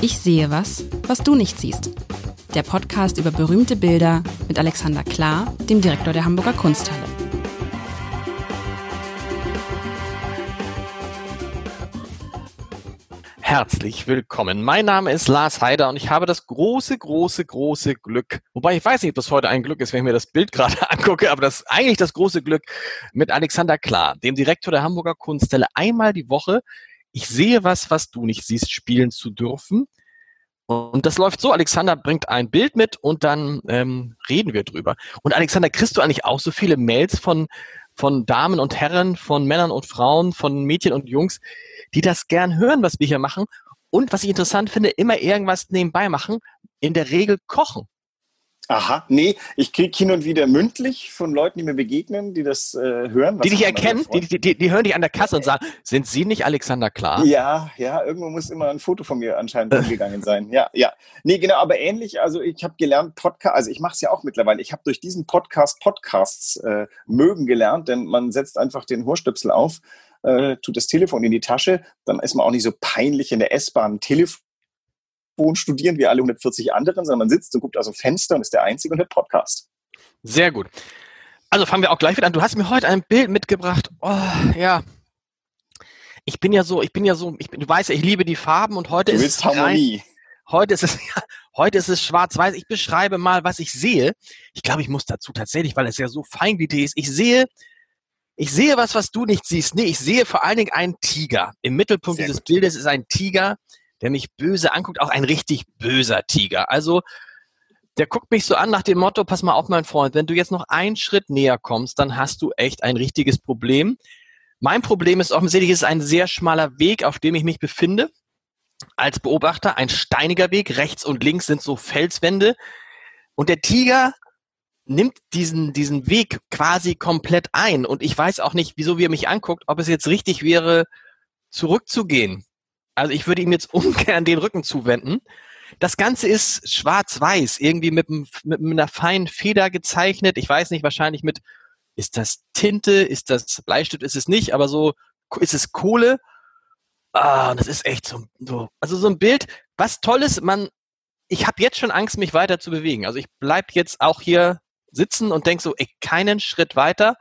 Ich sehe was, was du nicht siehst. Der Podcast über berühmte Bilder mit Alexander Klar, dem Direktor der Hamburger Kunsthalle. Herzlich willkommen. Mein Name ist Lars Heider und ich habe das große, große, große Glück, wobei ich weiß nicht, ob das heute ein Glück ist, wenn ich mir das Bild gerade angucke, aber das eigentlich das große Glück, mit Alexander Klar, dem Direktor der Hamburger Kunsthalle, einmal die Woche ich sehe was, was du nicht siehst, spielen zu dürfen. Und das läuft so, Alexander bringt ein Bild mit und dann ähm, reden wir drüber. Und Alexander, kriegst du eigentlich auch so viele Mails von, von Damen und Herren, von Männern und Frauen, von Mädchen und Jungs, die das gern hören, was wir hier machen? Und was ich interessant finde, immer irgendwas nebenbei machen, in der Regel kochen. Aha, nee, ich kriege hin und wieder mündlich von Leuten, die mir begegnen, die das äh, hören. die dich erkennen, die, die, die hören dich an der Kasse und sagen, sind Sie nicht Alexander Klar? Ja, ja, irgendwo muss immer ein Foto von mir anscheinend umgegangen sein. Ja, ja. Nee, genau, aber ähnlich, also ich habe gelernt, Podcast, also ich mache es ja auch mittlerweile, ich habe durch diesen Podcast Podcasts äh, mögen gelernt, denn man setzt einfach den Horstöpsel auf, äh, tut das Telefon in die Tasche, dann ist man auch nicht so peinlich in der S-Bahn Telefon Wohn studieren wie alle 140 anderen, sondern man sitzt und guckt aus dem Fenster und ist der Einzige und hört Podcast. Sehr gut. Also fangen wir auch gleich wieder an. Du hast mir heute ein Bild mitgebracht. Oh, ja. Ich bin ja so, ich bin ja so, ich bin, du weißt ja, ich liebe die Farben und heute du ist es Harmonie. Heute ist es, ja, heute ist es schwarz-weiß. Ich beschreibe mal, was ich sehe. Ich glaube, ich muss dazu tatsächlich, weil es ja so feingliedrig ist. Ich sehe, ich sehe was, was du nicht siehst. Nee, ich sehe vor allen Dingen einen Tiger. Im Mittelpunkt Sehr dieses gut. Bildes ist ein Tiger der mich böse anguckt, auch ein richtig böser Tiger. Also der guckt mich so an nach dem Motto, pass mal auf, mein Freund, wenn du jetzt noch einen Schritt näher kommst, dann hast du echt ein richtiges Problem. Mein Problem ist offensichtlich, es ist ein sehr schmaler Weg, auf dem ich mich befinde. Als Beobachter ein steiniger Weg, rechts und links sind so Felswände. Und der Tiger nimmt diesen, diesen Weg quasi komplett ein. Und ich weiß auch nicht, wieso wie er mich anguckt, ob es jetzt richtig wäre, zurückzugehen. Also ich würde ihm jetzt ungern den Rücken zuwenden. Das Ganze ist schwarz-weiß, irgendwie mit, mit einer feinen Feder gezeichnet. Ich weiß nicht, wahrscheinlich mit, ist das Tinte, ist das Bleistift, ist es nicht, aber so ist es Kohle. Ah, das ist echt so, so, also so ein Bild. Was toll ist, man, ich habe jetzt schon Angst, mich weiter zu bewegen. Also ich bleib jetzt auch hier sitzen und denk so, ey, keinen Schritt weiter.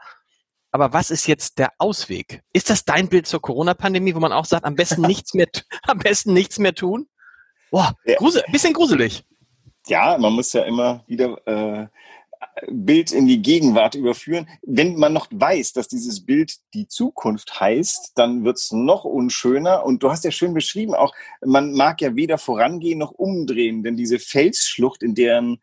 Aber was ist jetzt der Ausweg? Ist das dein Bild zur Corona-Pandemie, wo man auch sagt, am besten nichts mehr, am besten nichts mehr tun? Boah, ja. grusel, bisschen gruselig. Ja, man muss ja immer wieder äh, Bild in die Gegenwart überführen. Wenn man noch weiß, dass dieses Bild die Zukunft heißt, dann wird es noch unschöner. Und du hast ja schön beschrieben, auch man mag ja weder vorangehen noch umdrehen, denn diese Felsschlucht, in deren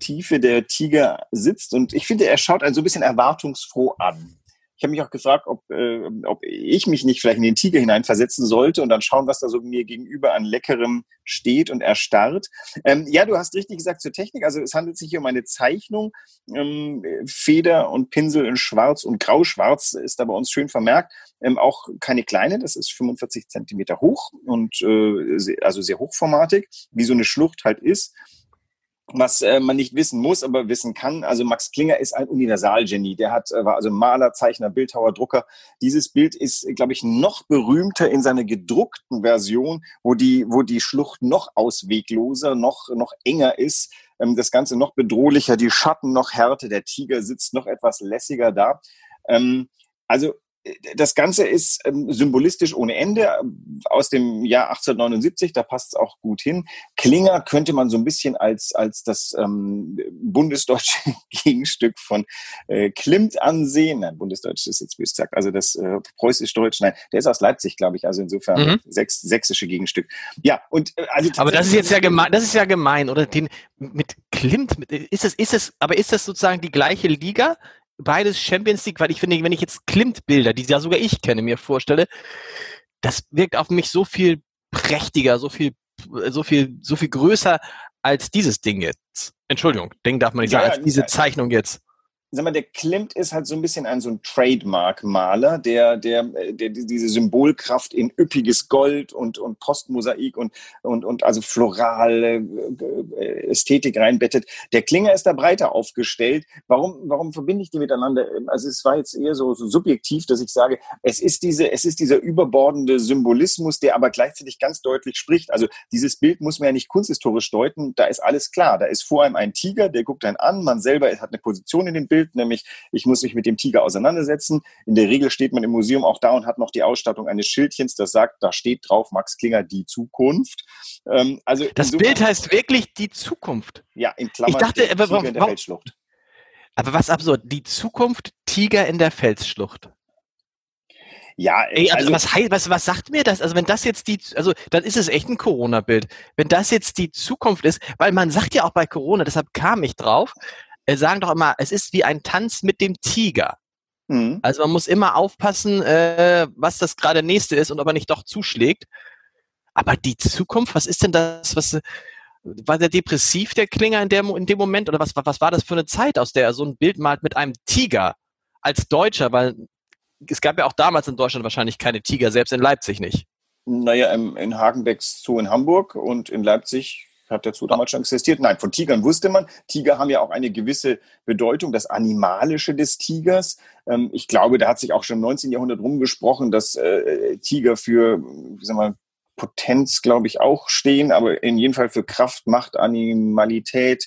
Tiefe der Tiger sitzt, und ich finde, er schaut einen so ein bisschen erwartungsfroh an. Ich habe mich auch gefragt, ob, äh, ob ich mich nicht vielleicht in den Tiger hineinversetzen sollte und dann schauen, was da so mir gegenüber an Leckerem steht und erstarrt. Ähm, ja, du hast richtig gesagt zur Technik. Also es handelt sich hier um eine Zeichnung. Ähm, Feder und Pinsel in Schwarz und Grau-Schwarz ist da bei uns schön vermerkt. Ähm, auch keine kleine, das ist 45 Zentimeter hoch und äh, also sehr hochformatig, wie so eine Schlucht halt ist was äh, man nicht wissen muss, aber wissen kann. Also Max Klinger ist ein Universalgenie. Der hat, äh, war also Maler, Zeichner, Bildhauer, Drucker. Dieses Bild ist, glaube ich, noch berühmter in seiner gedruckten Version, wo die, wo die Schlucht noch auswegloser, noch, noch enger ist. Ähm, das Ganze noch bedrohlicher, die Schatten noch härter, der Tiger sitzt noch etwas lässiger da. Ähm, also das Ganze ist ähm, symbolistisch ohne Ende aus dem Jahr 1879, da passt es auch gut hin. Klinger könnte man so ein bisschen als, als das ähm, bundesdeutsche Gegenstück von äh, Klimt ansehen. Nein, bundesdeutsch ist jetzt bös gesagt, also das äh, preußisch-deutsch, nein, der ist aus Leipzig, glaube ich, also insofern mhm. sächs, sächsische Gegenstück. Ja, und äh, also Aber das ist jetzt ja gemein, das ist ja gemein, oder? Den, mit Klimt, mit, ist es, ist es, aber ist das sozusagen die gleiche Liga? Beides Champions League, weil ich finde, wenn ich jetzt Klimt-Bilder, die ja sogar ich kenne, mir vorstelle, das wirkt auf mich so viel prächtiger, so viel, so viel, so viel größer als dieses Ding jetzt. Entschuldigung, Ding darf man nicht ja, sagen, als diese Zeichnung jetzt. Sag mal, der Klimt ist halt so ein bisschen ein so ein Trademark-Maler, der, der, der diese Symbolkraft in üppiges Gold und, und Postmosaik und, und, und also florale äh, Ästhetik reinbettet. Der Klinger ist da breiter aufgestellt. Warum, warum verbinde ich die miteinander? Also es war jetzt eher so, so subjektiv, dass ich sage, es ist diese, es ist dieser überbordende Symbolismus, der aber gleichzeitig ganz deutlich spricht. Also dieses Bild muss man ja nicht kunsthistorisch deuten. Da ist alles klar. Da ist vor einem ein Tiger, der guckt einen an. Man selber hat eine Position in dem Bild Bild, nämlich ich muss mich mit dem Tiger auseinandersetzen. In der Regel steht man im Museum auch da und hat noch die Ausstattung eines Schildchens, das sagt, da steht drauf Max Klinger die Zukunft. Ähm, also das Bild heißt wirklich die Zukunft. Ja, in Klammern. Ich dachte, der Tiger in der Felsschlucht. Aber was absurd, die Zukunft Tiger in der Felsschlucht. Ja, Ey, also, also was, was, was sagt mir das? Also wenn das jetzt die, also dann ist es echt ein Corona-Bild. Wenn das jetzt die Zukunft ist, weil man sagt ja auch bei Corona, deshalb kam ich drauf, äh, sagen doch immer, es ist wie ein Tanz mit dem Tiger. Mhm. Also man muss immer aufpassen, äh, was das gerade nächste ist und ob er nicht doch zuschlägt. Aber die Zukunft, was ist denn das? Was war der depressiv, der Klinger in, der, in dem Moment? Oder was, was war das für eine Zeit, aus der er so ein Bild malt mit einem Tiger als Deutscher? Weil es gab ja auch damals in Deutschland wahrscheinlich keine Tiger, selbst in Leipzig nicht. Naja, in Hagenbecks Zoo in Hamburg und in Leipzig hat der damals schon existiert? Nein, von Tigern wusste man. Tiger haben ja auch eine gewisse Bedeutung, das Animalische des Tigers. Ähm, ich glaube, da hat sich auch schon im 19. Jahrhundert rumgesprochen, dass äh, Tiger für, wie sagen wir, Potenz, glaube ich, auch stehen, aber in jedem Fall für Kraft, Macht, Animalität,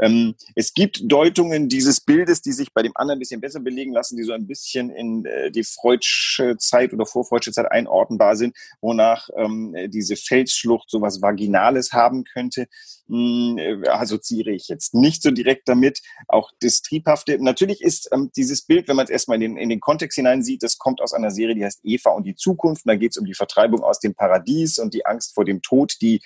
ähm, es gibt Deutungen dieses Bildes, die sich bei dem anderen ein bisschen besser belegen lassen, die so ein bisschen in äh, die Freudsche Zeit oder vorfreudsche Zeit einordnbar sind, wonach ähm, diese Felsschlucht sowas Vaginales haben könnte. Hm, äh, assoziiere ich jetzt nicht so direkt damit. Auch das Triebhafte. Natürlich ist ähm, dieses Bild, wenn man es erstmal in den, in den Kontext hineinsieht, das kommt aus einer Serie, die heißt Eva und die Zukunft. Und da geht es um die Vertreibung aus dem Paradies und die Angst vor dem Tod, die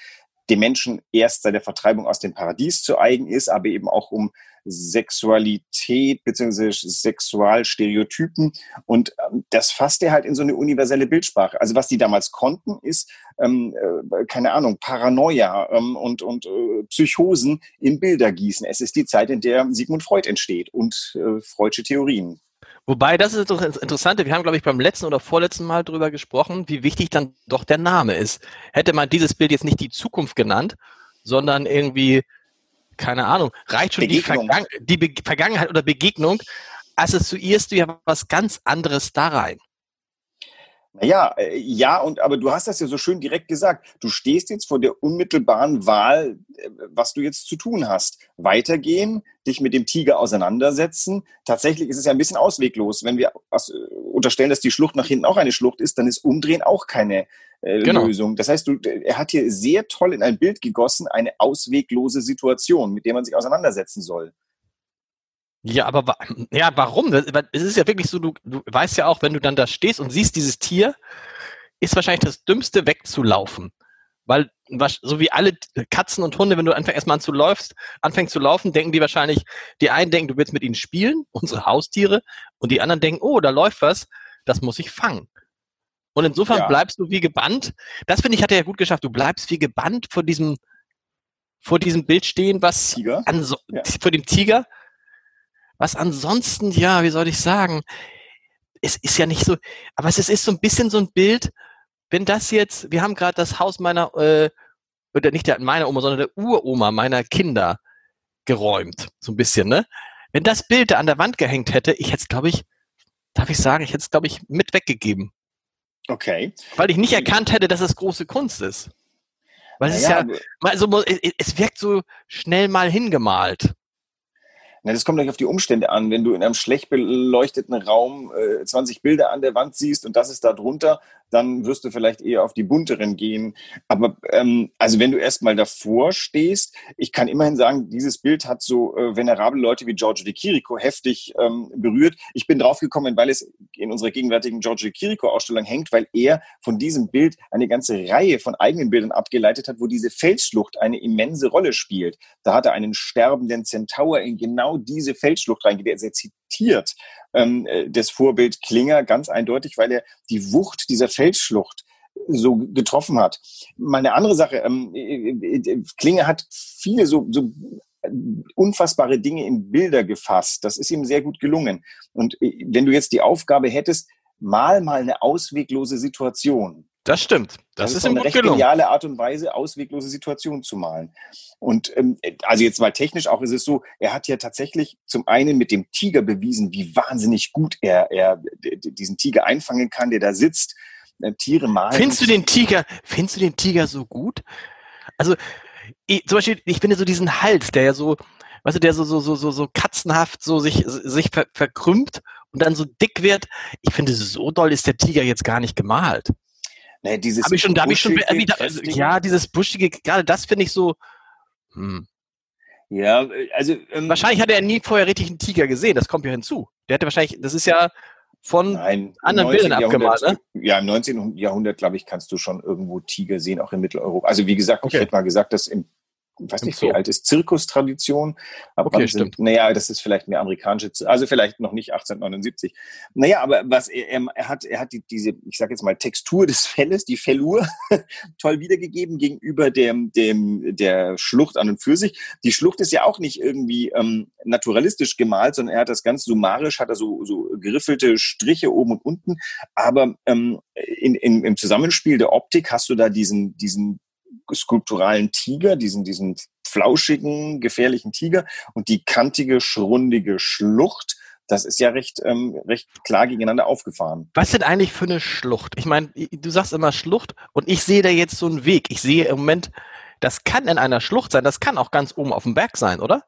dem Menschen erst seit der Vertreibung aus dem Paradies zu eigen ist, aber eben auch um Sexualität bzw. Sexualstereotypen. Und ähm, das fasst er halt in so eine universelle Bildsprache. Also was die damals konnten, ist, ähm, äh, keine Ahnung, Paranoia ähm, und, und äh, Psychosen in Bilder gießen. Es ist die Zeit, in der Sigmund Freud entsteht und äh, Freudsche Theorien. Wobei, das ist doch das Interessante. Wir haben, glaube ich, beim letzten oder vorletzten Mal drüber gesprochen, wie wichtig dann doch der Name ist. Hätte man dieses Bild jetzt nicht die Zukunft genannt, sondern irgendwie, keine Ahnung, reicht schon die, Vergangen die Vergangenheit oder Begegnung, assoziierst du ja was ganz anderes da rein. Naja, äh, ja, und aber du hast das ja so schön direkt gesagt. Du stehst jetzt vor der unmittelbaren Wahl, äh, was du jetzt zu tun hast. Weitergehen, dich mit dem Tiger auseinandersetzen. Tatsächlich ist es ja ein bisschen ausweglos. Wenn wir äh, unterstellen, dass die Schlucht nach hinten auch eine Schlucht ist, dann ist Umdrehen auch keine äh, genau. Lösung. Das heißt, du, er hat hier sehr toll in ein Bild gegossen, eine ausweglose Situation, mit der man sich auseinandersetzen soll. Ja, aber ja, warum? Es ist ja wirklich so, du, du weißt ja auch, wenn du dann da stehst und siehst dieses Tier, ist wahrscheinlich das Dümmste wegzulaufen. Weil, so wie alle Katzen und Hunde, wenn du einfach erstmal an zu läufst, anfängst zu laufen, denken die wahrscheinlich, die einen denken, du willst mit ihnen spielen, unsere Haustiere, und die anderen denken, oh, da läuft was, das muss ich fangen. Und insofern ja. bleibst du wie gebannt. Das finde ich, hat er ja gut geschafft. Du bleibst wie gebannt vor diesem, vor diesem Bild stehen, was Tiger? An so, ja. vor dem Tiger, was ansonsten, ja, wie soll ich sagen, es ist ja nicht so, aber es ist so ein bisschen so ein Bild, wenn das jetzt, wir haben gerade das Haus meiner, äh, oder nicht der meiner Oma, sondern der Uroma meiner Kinder geräumt, so ein bisschen, ne? Wenn das Bild da an der Wand gehängt hätte, ich hätte es, glaube ich, darf ich sagen, ich hätte es, glaube ich, mit weggegeben. Okay. Weil ich nicht erkannt hätte, dass es große Kunst ist. Weil es naja, ist ja, also, es wirkt so schnell mal hingemalt. Na, das kommt gleich auf die Umstände an. Wenn du in einem schlecht beleuchteten Raum äh, 20 Bilder an der Wand siehst und das ist da drunter, dann wirst du vielleicht eher auf die bunteren gehen. Aber ähm, also wenn du erstmal davor stehst, ich kann immerhin sagen, dieses Bild hat so äh, venerable Leute wie Giorgio de Chirico heftig ähm, berührt. Ich bin draufgekommen, weil es in unserer gegenwärtigen Giorgio de Chirico Ausstellung hängt, weil er von diesem Bild eine ganze Reihe von eigenen Bildern abgeleitet hat, wo diese Felsschlucht eine immense Rolle spielt. Da hat er einen sterbenden Zentaur in genau genau diese Feldschlucht reingeht. Er zitiert ähm, äh, das Vorbild Klinger ganz eindeutig, weil er die Wucht dieser Feldschlucht so getroffen hat. Mal eine andere Sache, ähm, äh, äh, Klinger hat viele so, so unfassbare Dinge in Bilder gefasst. Das ist ihm sehr gut gelungen. Und wenn du jetzt die Aufgabe hättest, mal mal eine ausweglose Situation. Das stimmt. Das, das ist, ist eine recht gelungen. geniale Art und Weise, ausweglose Situationen zu malen. Und ähm, also jetzt mal technisch auch ist es so, er hat ja tatsächlich zum einen mit dem Tiger bewiesen, wie wahnsinnig gut er, er diesen Tiger einfangen kann, der da sitzt. Äh, Tiere malen. Findest du den Tiger, findest du den Tiger so gut? Also ich, zum Beispiel, ich finde so diesen Hals, der ja so, weißt du, der so, so, so, so, so katzenhaft so sich, sich ver, verkrümmt und dann so dick wird. Ich finde, so doll ist der Tiger jetzt gar nicht gemalt. Nee, dieses ich schon, da ich schon wieder, also, ja, dieses buschige, gerade das finde ich so. Hm. Ja, also ähm, wahrscheinlich hat er nie vorher richtig einen Tiger gesehen. Das kommt ja hinzu. Der hatte wahrscheinlich, das ist ja von Nein, anderen Bildern abgemalt, ne? Ja, im 19. Jahrhundert, glaube ich, kannst du schon irgendwo Tiger sehen, auch in Mitteleuropa. Also wie gesagt, okay. ich hätte mal gesagt, dass im ich weiß nicht, so. wie alt ist Zirkustradition. Aber okay, sind, naja, das ist vielleicht mehr amerikanische, also vielleicht noch nicht 1879. Naja, aber was er, er hat, er hat die, diese, ich sage jetzt mal, Textur des Felles, die Fellur, toll wiedergegeben gegenüber dem, dem, der Schlucht an und für sich. Die Schlucht ist ja auch nicht irgendwie ähm, naturalistisch gemalt, sondern er hat das ganz summarisch, hat er so, so geriffelte Striche oben und unten. Aber ähm, in, in, im Zusammenspiel der Optik hast du da diesen, diesen skulpturalen Tiger, diesen, diesen flauschigen, gefährlichen Tiger und die kantige, schrundige Schlucht. Das ist ja recht, ähm, recht klar gegeneinander aufgefahren. Was sind eigentlich für eine Schlucht? Ich meine, du sagst immer Schlucht und ich sehe da jetzt so einen Weg. Ich sehe im Moment, das kann in einer Schlucht sein, das kann auch ganz oben auf dem Berg sein, oder?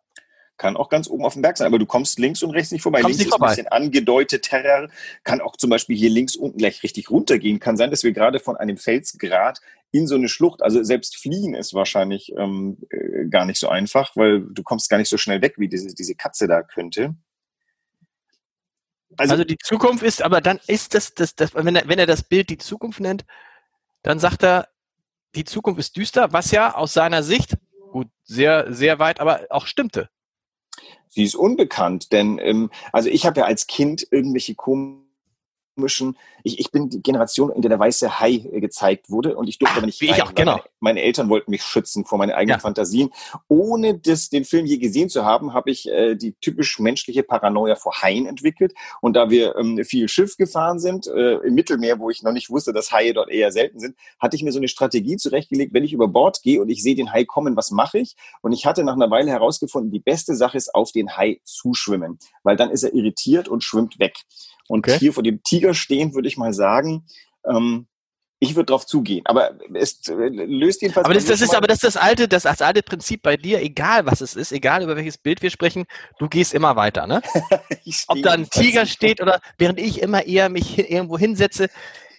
kann auch ganz oben auf dem Berg sein, aber du kommst links und rechts nicht vorbei. Kommst links nicht vorbei. ist ein bisschen angedeutet Terror, kann auch zum Beispiel hier links unten gleich richtig runtergehen. Kann sein, dass wir gerade von einem Felsgrat in so eine Schlucht, also selbst fliehen ist wahrscheinlich ähm, äh, gar nicht so einfach, weil du kommst gar nicht so schnell weg, wie diese, diese Katze da könnte. Also, also die Zukunft ist, aber dann ist das, das, das wenn, er, wenn er das Bild die Zukunft nennt, dann sagt er, die Zukunft ist düster, was ja aus seiner Sicht, gut, sehr, sehr weit, aber auch stimmte. Sie ist unbekannt, denn ähm, also ich habe ja als Kind irgendwelche komischen, ich, ich bin die Generation, in der der weiße Hai äh, gezeigt wurde und ich durfte aber nicht rein, ich auch, genau. Meine, meine, Eltern wollten mich schützen vor meinen eigenen ja. Fantasien. Ohne das, den Film je gesehen zu haben, habe ich äh, die typisch menschliche Paranoia vor Haien entwickelt. Und da wir ähm, viel Schiff gefahren sind, äh, im Mittelmeer, wo ich noch nicht wusste, dass Haie dort eher selten sind, hatte ich mir so eine Strategie zurechtgelegt, wenn ich über Bord gehe und ich sehe den Hai kommen, was mache ich? Und ich hatte nach einer Weile herausgefunden, die beste Sache ist, auf den Hai zuschwimmen, weil dann ist er irritiert und schwimmt weg. Und okay. hier vor dem Tiger stehen, würde ich mal sagen, ähm, ich würde drauf zugehen, aber es äh, löst jedenfalls. Aber das, das ist aber das ist das alte, das, das alte Prinzip bei dir, egal was es ist, egal über welches Bild wir sprechen, du gehst immer weiter, ne? Ob da ein Tiger steht oder während ich immer eher mich irgendwo hinsetze,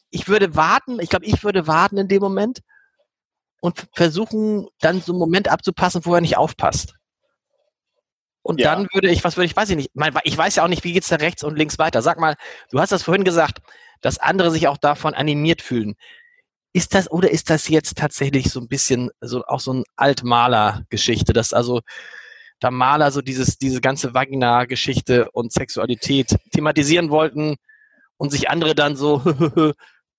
ich würde warten, ich glaube, ich würde warten in dem Moment und versuchen, dann so einen Moment abzupassen, wo er nicht aufpasst. Und ja. dann würde ich, was würde ich, weiß ich nicht, ich weiß ja auch nicht, wie geht's da rechts und links weiter. Sag mal, du hast das vorhin gesagt, dass andere sich auch davon animiert fühlen. Ist das, oder ist das jetzt tatsächlich so ein bisschen so, auch so ein Altmaler-Geschichte, dass also da Maler so dieses, diese ganze Vagina-Geschichte und Sexualität thematisieren wollten und sich andere dann so,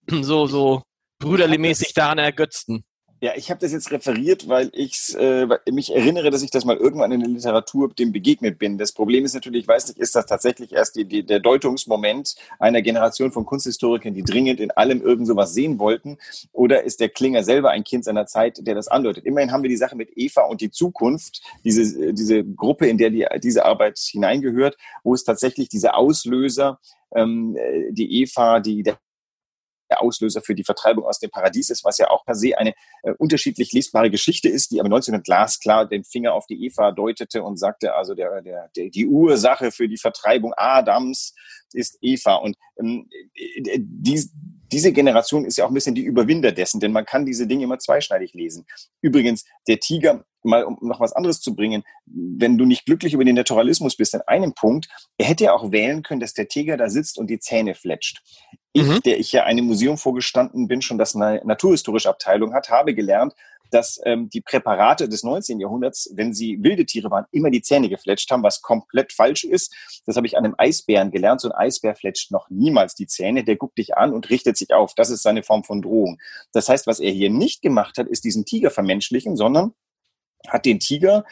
so, so brüderlich daran ergötzten? Ja, ich habe das jetzt referiert, weil ich äh, mich erinnere, dass ich das mal irgendwann in der Literatur dem begegnet bin. Das Problem ist natürlich, ich weiß nicht, ist das tatsächlich erst die, die, der Deutungsmoment einer Generation von Kunsthistorikern, die dringend in allem irgend sowas sehen wollten, oder ist der Klinger selber ein Kind seiner Zeit, der das andeutet? Immerhin haben wir die Sache mit Eva und die Zukunft, diese, diese Gruppe, in der die, diese Arbeit hineingehört, wo es tatsächlich diese Auslöser, ähm, die Eva, die der der Auslöser für die Vertreibung aus dem Paradies ist, was ja auch per se eine äh, unterschiedlich lesbare Geschichte ist, die aber 1900 glasklar den Finger auf die Eva deutete und sagte, also der, der, der, die Ursache für die Vertreibung Adams ist Eva. Und ähm, äh, die, diese Generation ist ja auch ein bisschen die Überwinder dessen, denn man kann diese Dinge immer zweischneidig lesen. Übrigens, der Tiger, mal um noch was anderes zu bringen, wenn du nicht glücklich über den Naturalismus bist, an einem Punkt, er hätte ja auch wählen können, dass der Tiger da sitzt und die Zähne fletscht. Ich, mhm. der ich ja einem Museum vorgestanden bin, schon das eine naturhistorische Abteilung hat, habe gelernt, dass ähm, die Präparate des 19. Jahrhunderts, wenn sie wilde Tiere waren, immer die Zähne gefletscht haben, was komplett falsch ist. Das habe ich an einem Eisbären gelernt. So ein Eisbär fletscht noch niemals die Zähne. Der guckt dich an und richtet sich auf. Das ist seine Form von Drohung. Das heißt, was er hier nicht gemacht hat, ist diesen Tiger vermenschlichen, sondern hat den Tiger,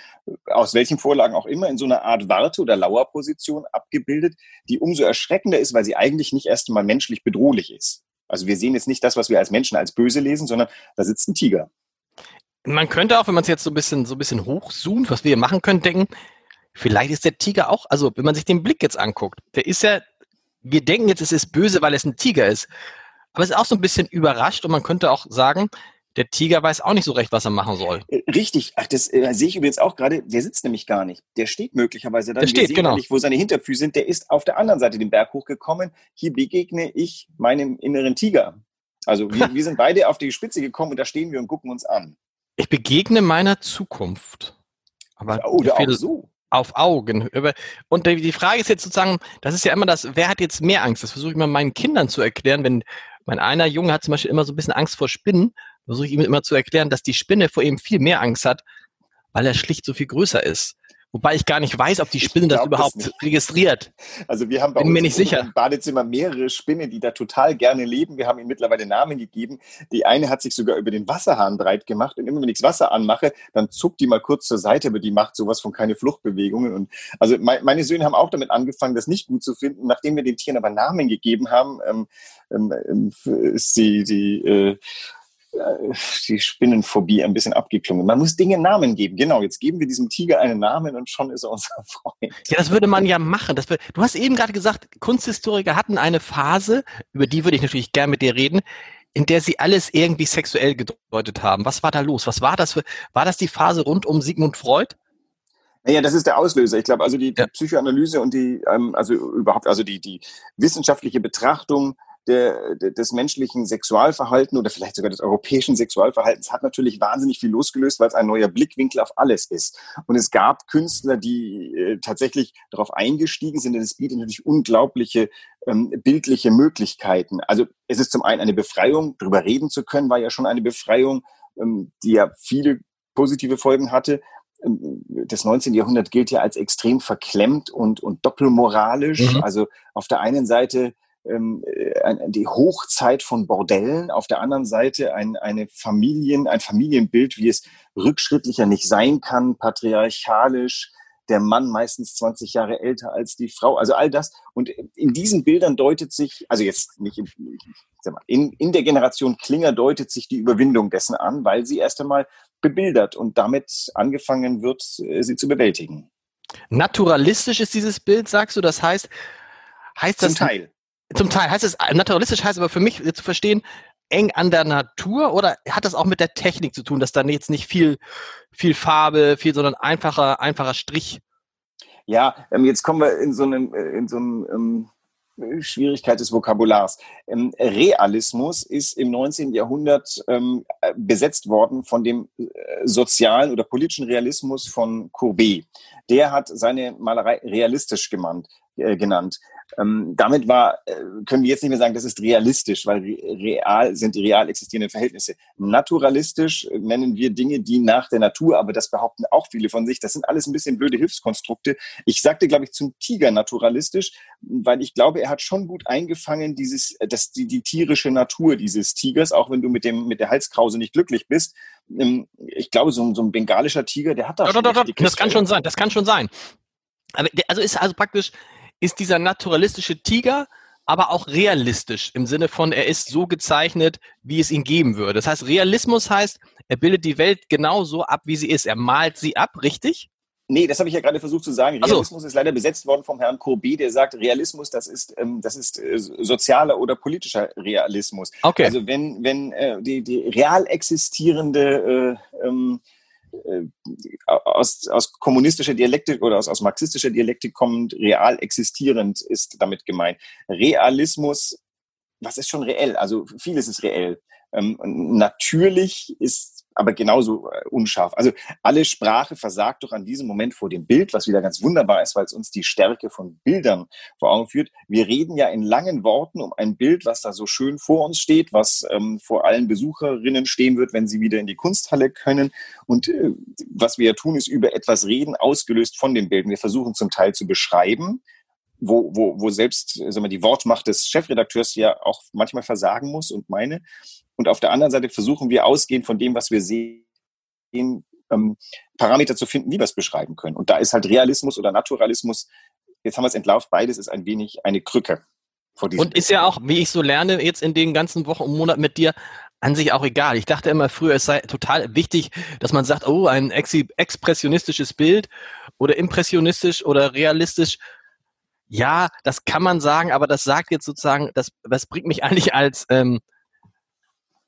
aus welchen Vorlagen auch immer, in so einer Art Warte- oder Lauerposition abgebildet, die umso erschreckender ist, weil sie eigentlich nicht erst einmal menschlich bedrohlich ist. Also wir sehen jetzt nicht das, was wir als Menschen als böse lesen, sondern da sitzt ein Tiger. Man könnte auch, wenn man es jetzt so ein bisschen, so ein bisschen hochzoomt, was wir hier machen können, denken, vielleicht ist der Tiger auch, also wenn man sich den Blick jetzt anguckt, der ist ja, wir denken jetzt, es ist böse, weil es ein Tiger ist. Aber es ist auch so ein bisschen überrascht und man könnte auch sagen, der Tiger weiß auch nicht so recht, was er machen soll. Äh, richtig, ach, das äh, sehe ich übrigens auch gerade. Der sitzt nämlich gar nicht. Der steht möglicherweise da. Der steht, genau. Nicht, wo seine Hinterfüße sind. Der ist auf der anderen Seite den Berg hochgekommen. Hier begegne ich meinem inneren Tiger. Also wir, wir sind beide auf die Spitze gekommen und da stehen wir und gucken uns an. Ich begegne meiner Zukunft. Aber Oder auch so. Auf Augen. Und die Frage ist jetzt sozusagen, das ist ja immer das, wer hat jetzt mehr Angst? Das versuche ich mal meinen Kindern zu erklären, wenn mein einer Junge hat zum Beispiel immer so ein bisschen Angst vor Spinnen versuche ich ihm immer zu erklären, dass die Spinne vor ihm viel mehr Angst hat, weil er schlicht so viel größer ist. Wobei ich gar nicht weiß, ob die Spinne das überhaupt das registriert. Also wir haben bei Bin uns mir nicht sicher. im Badezimmer mehrere Spinnen, die da total gerne leben. Wir haben ihnen mittlerweile Namen gegeben. Die eine hat sich sogar über den Wasserhahn breit gemacht. Und immer wenn ich das Wasser anmache, dann zuckt die mal kurz zur Seite, aber die macht sowas von keine Fluchtbewegungen. Und also meine Söhne haben auch damit angefangen, das nicht gut zu finden. Nachdem wir den Tieren aber Namen gegeben haben, ähm, ähm, ähm ist die, die äh, die Spinnenphobie ein bisschen abgeklungen. Man muss Dinge Namen geben. Genau, jetzt geben wir diesem Tiger einen Namen und schon ist er unser Freund. Ja, das würde man ja machen. Das, du hast eben gerade gesagt, Kunsthistoriker hatten eine Phase, über die würde ich natürlich gern mit dir reden, in der sie alles irgendwie sexuell gedeutet haben. Was war da los? Was war das für, war das die Phase rund um Sigmund Freud? Naja, das ist der Auslöser. Ich glaube, also die, die ja. Psychoanalyse und die, ähm, also überhaupt, also die, die wissenschaftliche Betrachtung der, des menschlichen Sexualverhalten oder vielleicht sogar des europäischen Sexualverhaltens hat natürlich wahnsinnig viel losgelöst, weil es ein neuer Blickwinkel auf alles ist. Und es gab Künstler, die äh, tatsächlich darauf eingestiegen sind, denn es bietet natürlich unglaubliche ähm, bildliche Möglichkeiten. Also es ist zum einen eine Befreiung, darüber reden zu können, war ja schon eine Befreiung, ähm, die ja viele positive Folgen hatte ähm, das 19. Jahrhundert gilt ja als extrem verklemmt und, und doppelmoralisch. Mhm. Also auf der einen Seite ähm, äh, die Hochzeit von Bordellen, auf der anderen Seite ein, eine Familien, ein Familienbild, wie es rückschrittlicher nicht sein kann, patriarchalisch, der Mann meistens 20 Jahre älter als die Frau, also all das. Und in diesen Bildern deutet sich, also jetzt nicht in, in, in der Generation Klinger deutet sich die Überwindung dessen an, weil sie erst einmal bebildert und damit angefangen wird, äh, sie zu bewältigen. Naturalistisch ist dieses Bild, sagst du? Das heißt, heißt das. Zum Teil. Zum Teil heißt es, naturalistisch heißt aber für mich zu verstehen, eng an der Natur oder hat das auch mit der Technik zu tun, dass dann jetzt nicht viel, viel Farbe, viel, sondern einfacher, einfacher Strich? Ja, ähm, jetzt kommen wir in so einem, äh, in so einem ähm, Schwierigkeit des Vokabulars. Ähm, Realismus ist im 19. Jahrhundert ähm, besetzt worden von dem äh, sozialen oder politischen Realismus von Courbet. Der hat seine Malerei realistisch gemeint, äh, genannt. Ähm, damit war, äh, können wir jetzt nicht mehr sagen, das ist realistisch, weil real sind die real existierenden Verhältnisse. Naturalistisch nennen wir Dinge, die nach der Natur, aber das behaupten auch viele von sich. Das sind alles ein bisschen blöde Hilfskonstrukte. Ich sagte, glaube ich, zum Tiger naturalistisch, weil ich glaube, er hat schon gut eingefangen, dieses, das, die, die tierische Natur dieses Tigers, auch wenn du mit dem, mit der Halskrause nicht glücklich bist. Ähm, ich glaube, so, so ein bengalischer Tiger, der hat da doch, schon. Doch, doch, das kann schon sein, das kann schon sein. Aber, also ist also praktisch, ist dieser naturalistische Tiger aber auch realistisch im Sinne von, er ist so gezeichnet, wie es ihn geben würde. Das heißt, Realismus heißt, er bildet die Welt genau so ab, wie sie ist. Er malt sie ab, richtig? Nee, das habe ich ja gerade versucht zu sagen. Realismus so. ist leider besetzt worden vom Herrn Courbet, der sagt, Realismus, das ist, ähm, das ist äh, sozialer oder politischer Realismus. Okay. Also wenn, wenn äh, die, die real existierende äh, ähm, äh, aus, aus kommunistischer Dialektik oder aus, aus marxistischer Dialektik kommend, real existierend ist damit gemeint. Realismus, was ist schon reell? Also vieles ist reell. Ähm, natürlich ist aber genauso äh, unscharf. Also alle Sprache versagt doch an diesem Moment vor dem Bild, was wieder ganz wunderbar ist, weil es uns die Stärke von Bildern vor Augen führt. Wir reden ja in langen Worten um ein Bild, was da so schön vor uns steht, was ähm, vor allen Besucherinnen stehen wird, wenn sie wieder in die Kunsthalle können. Und äh, was wir ja tun, ist über etwas reden, ausgelöst von den Bildern. Wir versuchen zum Teil zu beschreiben, wo, wo, wo selbst sagen wir, die Wortmacht des Chefredakteurs ja auch manchmal versagen muss und meine. Und auf der anderen Seite versuchen wir ausgehend von dem, was wir sehen, ähm, Parameter zu finden, wie wir es beschreiben können. Und da ist halt Realismus oder Naturalismus, jetzt haben wir es entlauft, beides ist ein wenig eine Krücke. Vor diesem und ist ja auch, wie ich so lerne, jetzt in den ganzen Wochen und Monaten mit dir, an sich auch egal. Ich dachte immer früher, es sei total wichtig, dass man sagt, oh, ein ex expressionistisches Bild oder impressionistisch oder realistisch. Ja, das kann man sagen, aber das sagt jetzt sozusagen, das, das bringt mich eigentlich als, ähm,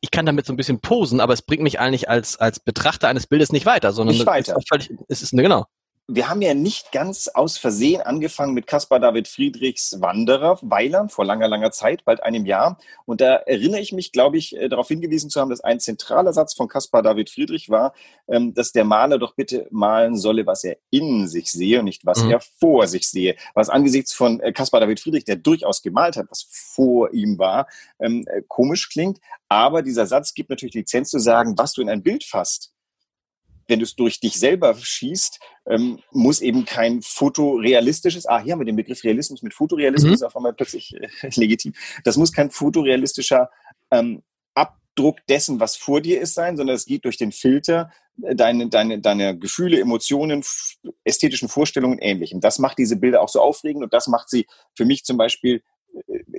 ich kann damit so ein bisschen posen, aber es bringt mich eigentlich als, als Betrachter eines Bildes nicht weiter, sondern nicht weiter. Es, ist völlig, es ist, ne, genau wir haben ja nicht ganz aus Versehen angefangen mit Caspar David Friedrichs Wanderer, Weiler, vor langer, langer Zeit, bald einem Jahr. Und da erinnere ich mich, glaube ich, äh, darauf hingewiesen zu haben, dass ein zentraler Satz von Caspar David Friedrich war, ähm, dass der Maler doch bitte malen solle, was er in sich sehe und nicht was mhm. er vor sich sehe. Was angesichts von äh, Caspar David Friedrich, der durchaus gemalt hat, was vor ihm war, ähm, äh, komisch klingt. Aber dieser Satz gibt natürlich Lizenz zu sagen, was du in ein Bild fasst wenn du es durch dich selber schießt, ähm, muss eben kein fotorealistisches, ah, hier haben wir den Begriff Realismus mit Fotorealismus, mhm. ist auf einmal plötzlich äh, legitim. Das muss kein fotorealistischer ähm, Abdruck dessen, was vor dir ist, sein, sondern es geht durch den Filter äh, deine, deine, deine Gefühle, Emotionen, ästhetischen Vorstellungen ähnlichem. Das macht diese Bilder auch so aufregend und das macht sie für mich zum Beispiel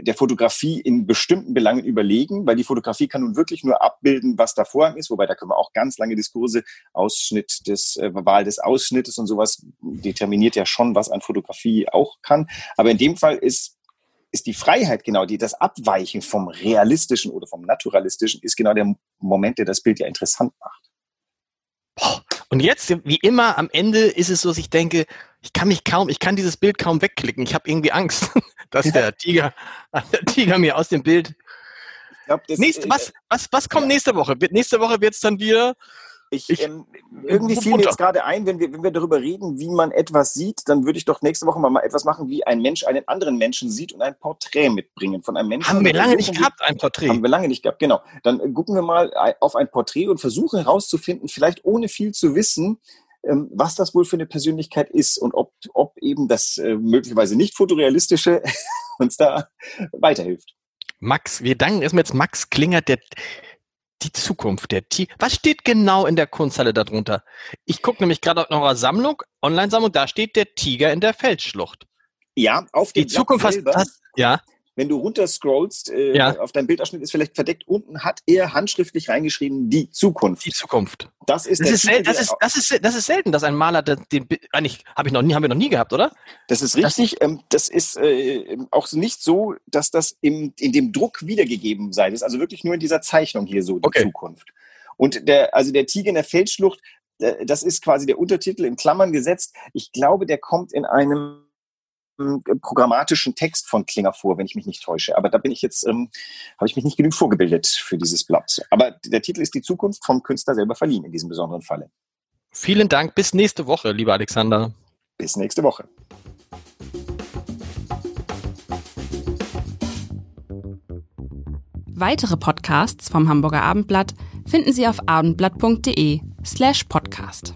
der Fotografie in bestimmten Belangen überlegen, weil die Fotografie kann nun wirklich nur abbilden, was da vor ist, wobei da können wir auch ganz lange Diskurse, Ausschnitt des, äh, Wahl des Ausschnittes und sowas determiniert ja schon, was an Fotografie auch kann. Aber in dem Fall ist ist die Freiheit genau, die das Abweichen vom Realistischen oder vom Naturalistischen ist genau der Moment, der das Bild ja interessant macht. Und jetzt, wie immer, am Ende ist es so, dass ich denke, ich kann mich kaum, ich kann dieses Bild kaum wegklicken. Ich habe irgendwie Angst, dass der Tiger, der Tiger mir aus dem Bild. Glaub, das, Nächst, was, was, was kommt ja. nächste Woche? Nächste Woche wird es dann wieder ich, ich ähm, irgendwie fiel mir jetzt gerade ein, wenn wir, wenn wir darüber reden, wie man etwas sieht, dann würde ich doch nächste Woche mal, mal etwas machen, wie ein Mensch einen anderen Menschen sieht und ein Porträt mitbringen von einem Menschen. Haben wir lange nicht gehabt, ein Porträt. Haben wir lange nicht gehabt, genau. Dann gucken wir mal auf ein Porträt und versuchen herauszufinden, vielleicht ohne viel zu wissen, ähm, was das wohl für eine Persönlichkeit ist und ob, ob eben das äh, möglicherweise nicht fotorealistische uns da weiterhilft. Max, wir danken erstmal jetzt Max Klingert, der die Zukunft der Tiger. Was steht genau in der Kunsthalle darunter? Ich gucke nämlich gerade auf eurer Sammlung, Online-Sammlung, da steht der Tiger in der Felsschlucht. Ja, auf dem Die Zukunft selber, hast, ja. Wenn du runterscrollst, äh, ja. auf deinem Bildausschnitt ist vielleicht verdeckt, unten hat er handschriftlich reingeschrieben, die Zukunft. Die Zukunft. Das ist, das ist, Titel, das, ist, das, ist, das ist selten, dass ein Maler den, den eigentlich habe ich noch nie, haben wir noch nie gehabt, oder? Das ist richtig. Das, ähm, das ist äh, auch nicht so, dass das im, in dem Druck wiedergegeben sei. Das ist also wirklich nur in dieser Zeichnung hier so die okay. Zukunft. Und der, also der Tiger in der Feldschlucht, äh, das ist quasi der Untertitel in Klammern gesetzt. Ich glaube, der kommt in einem programmatischen Text von Klinger vor, wenn ich mich nicht täusche. Aber da bin ich jetzt, ähm, habe ich mich nicht genug vorgebildet für dieses Blatt. Aber der Titel ist die Zukunft vom Künstler selber verliehen in diesem besonderen Falle. Vielen Dank. Bis nächste Woche, lieber Alexander. Bis nächste Woche. Weitere Podcasts vom Hamburger Abendblatt finden Sie auf abendblatt.de slash podcast.